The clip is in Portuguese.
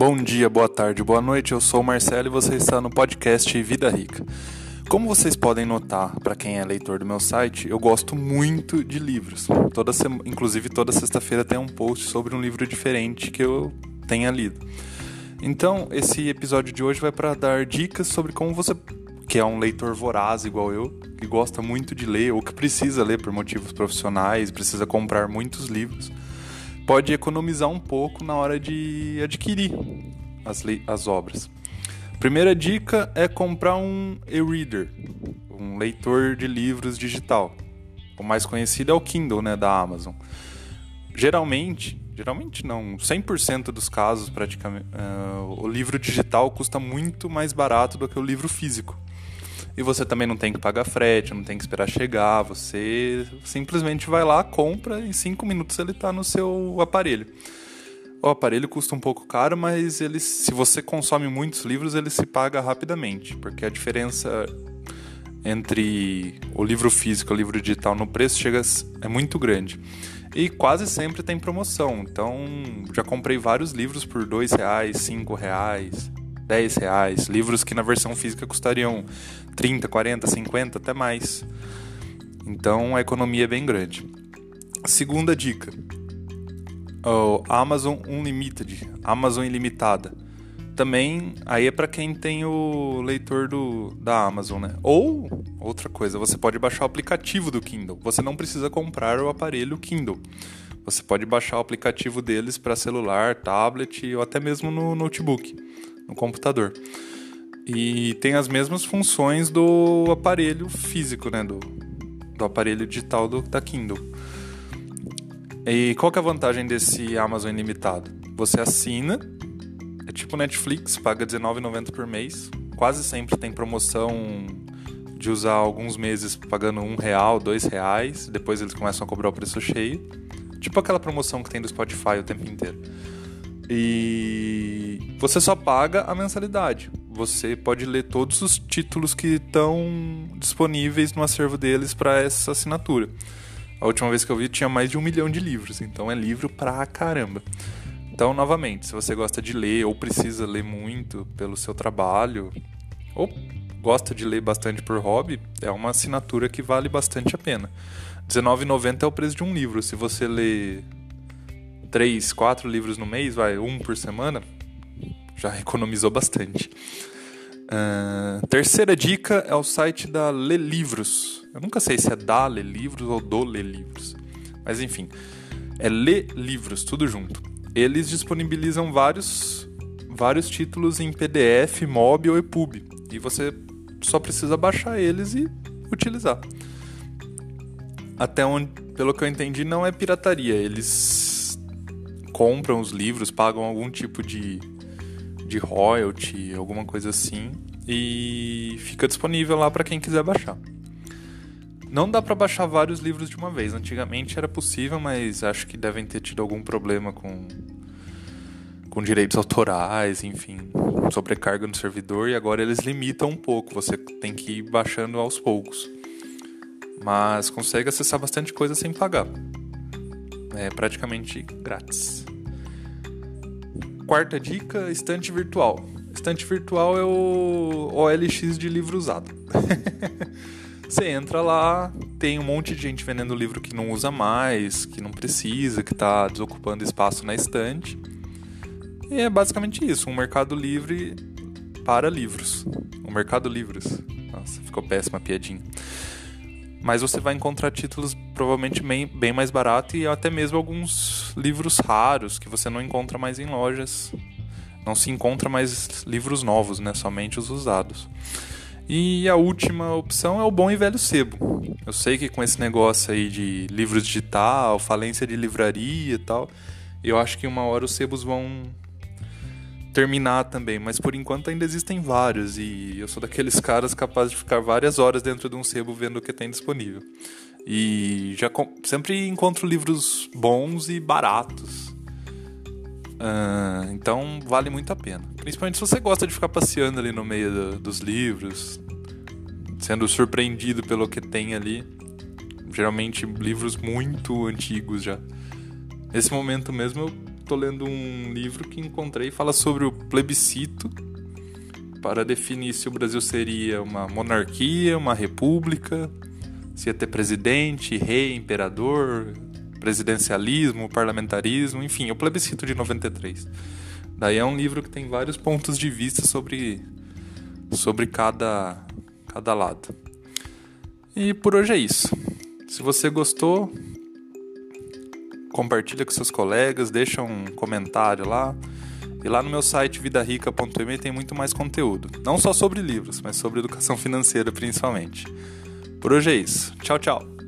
Bom dia, boa tarde, boa noite. Eu sou o Marcelo e você está no podcast Vida Rica. Como vocês podem notar, para quem é leitor do meu site, eu gosto muito de livros. Toda sema, inclusive toda sexta-feira tem um post sobre um livro diferente que eu tenha lido. Então, esse episódio de hoje vai para dar dicas sobre como você, que é um leitor voraz igual eu, que gosta muito de ler ou que precisa ler por motivos profissionais, precisa comprar muitos livros pode economizar um pouco na hora de adquirir as, as obras. Primeira dica é comprar um e-reader, um leitor de livros digital. O mais conhecido é o Kindle, né, da Amazon. Geralmente, geralmente não, 100% dos casos praticamente, uh, o livro digital custa muito mais barato do que o livro físico. E você também não tem que pagar frete, não tem que esperar chegar, você simplesmente vai lá, compra e em 5 minutos ele está no seu aparelho. O aparelho custa um pouco caro, mas ele, se você consome muitos livros, ele se paga rapidamente, porque a diferença entre o livro físico e o livro digital no preço chega é muito grande. E quase sempre tem promoção. Então, já comprei vários livros por dois reais, cinco reais, 10 reais, livros que na versão física custariam 30, 40, 50, até mais. Então a economia é bem grande. Segunda dica: o Amazon Unlimited, Amazon ilimitada. Também aí é para quem tem o leitor do, da Amazon, né? Ou outra coisa, você pode baixar o aplicativo do Kindle. Você não precisa comprar o aparelho Kindle. Você pode baixar o aplicativo deles para celular, tablet ou até mesmo no notebook no computador. E tem as mesmas funções do aparelho físico, né? Do, do aparelho digital do, da Kindle. E qual que é a vantagem desse Amazon ilimitado? Você assina, é tipo Netflix, paga R$19,90 por mês. Quase sempre tem promoção de usar alguns meses pagando um real, dois reais. Depois eles começam a cobrar o preço cheio. Tipo aquela promoção que tem do Spotify o tempo inteiro. E você só paga a mensalidade. Você pode ler todos os títulos que estão disponíveis no acervo deles para essa assinatura. A última vez que eu vi tinha mais de um milhão de livros, então é livro pra caramba. Então, novamente, se você gosta de ler ou precisa ler muito pelo seu trabalho, ou gosta de ler bastante por hobby, é uma assinatura que vale bastante a pena. R$19,90 é o preço de um livro. Se você ler três, quatro livros no mês, vai, um por semana, já economizou bastante. Uh, terceira dica é o site da Lê Livros. Eu nunca sei se é da Lê Livros ou do Lê Livros. Mas enfim, é Lê Livros, tudo junto. Eles disponibilizam vários, vários títulos em PDF, MOB ou EPUB. E você só precisa baixar eles e utilizar. Até onde, pelo que eu entendi, não é pirataria. Eles compram os livros, pagam algum tipo de, de royalty, alguma coisa assim, e fica disponível lá para quem quiser baixar. Não dá para baixar vários livros de uma vez. Antigamente era possível, mas acho que devem ter tido algum problema com com direitos autorais, enfim, sobrecarga no servidor e agora eles limitam um pouco. Você tem que ir baixando aos poucos. Mas consegue acessar bastante coisa sem pagar. É praticamente grátis. Quarta dica: estante virtual. Estante virtual é o OLX de livro usado. Você entra lá, tem um monte de gente vendendo livro que não usa mais, que não precisa, que está desocupando espaço na estante. E é basicamente isso, um mercado livre para livros. Um mercado livros. Nossa, ficou péssima a piadinha mas você vai encontrar títulos provavelmente bem, bem mais barato e até mesmo alguns livros raros que você não encontra mais em lojas. Não se encontra mais livros novos, né? Somente os usados. E a última opção é o bom e velho sebo. Eu sei que com esse negócio aí de livros digital, falência de livraria e tal, eu acho que uma hora os sebos vão terminar também, mas por enquanto ainda existem vários e eu sou daqueles caras capazes de ficar várias horas dentro de um sebo vendo o que tem disponível. E já sempre encontro livros bons e baratos. Uh, então vale muito a pena. Principalmente se você gosta de ficar passeando ali no meio do, dos livros, sendo surpreendido pelo que tem ali. Geralmente livros muito antigos já. Nesse momento mesmo eu tô lendo um livro que encontrei fala sobre o plebiscito para definir se o Brasil seria uma monarquia, uma república, se ia ter presidente, rei, imperador, presidencialismo, parlamentarismo, enfim, o plebiscito de 93. Daí é um livro que tem vários pontos de vista sobre sobre cada cada lado. E por hoje é isso. Se você gostou, compartilha com seus colegas, deixa um comentário lá. E lá no meu site vidarica.me tem muito mais conteúdo, não só sobre livros, mas sobre educação financeira principalmente. Por hoje é isso. Tchau, tchau.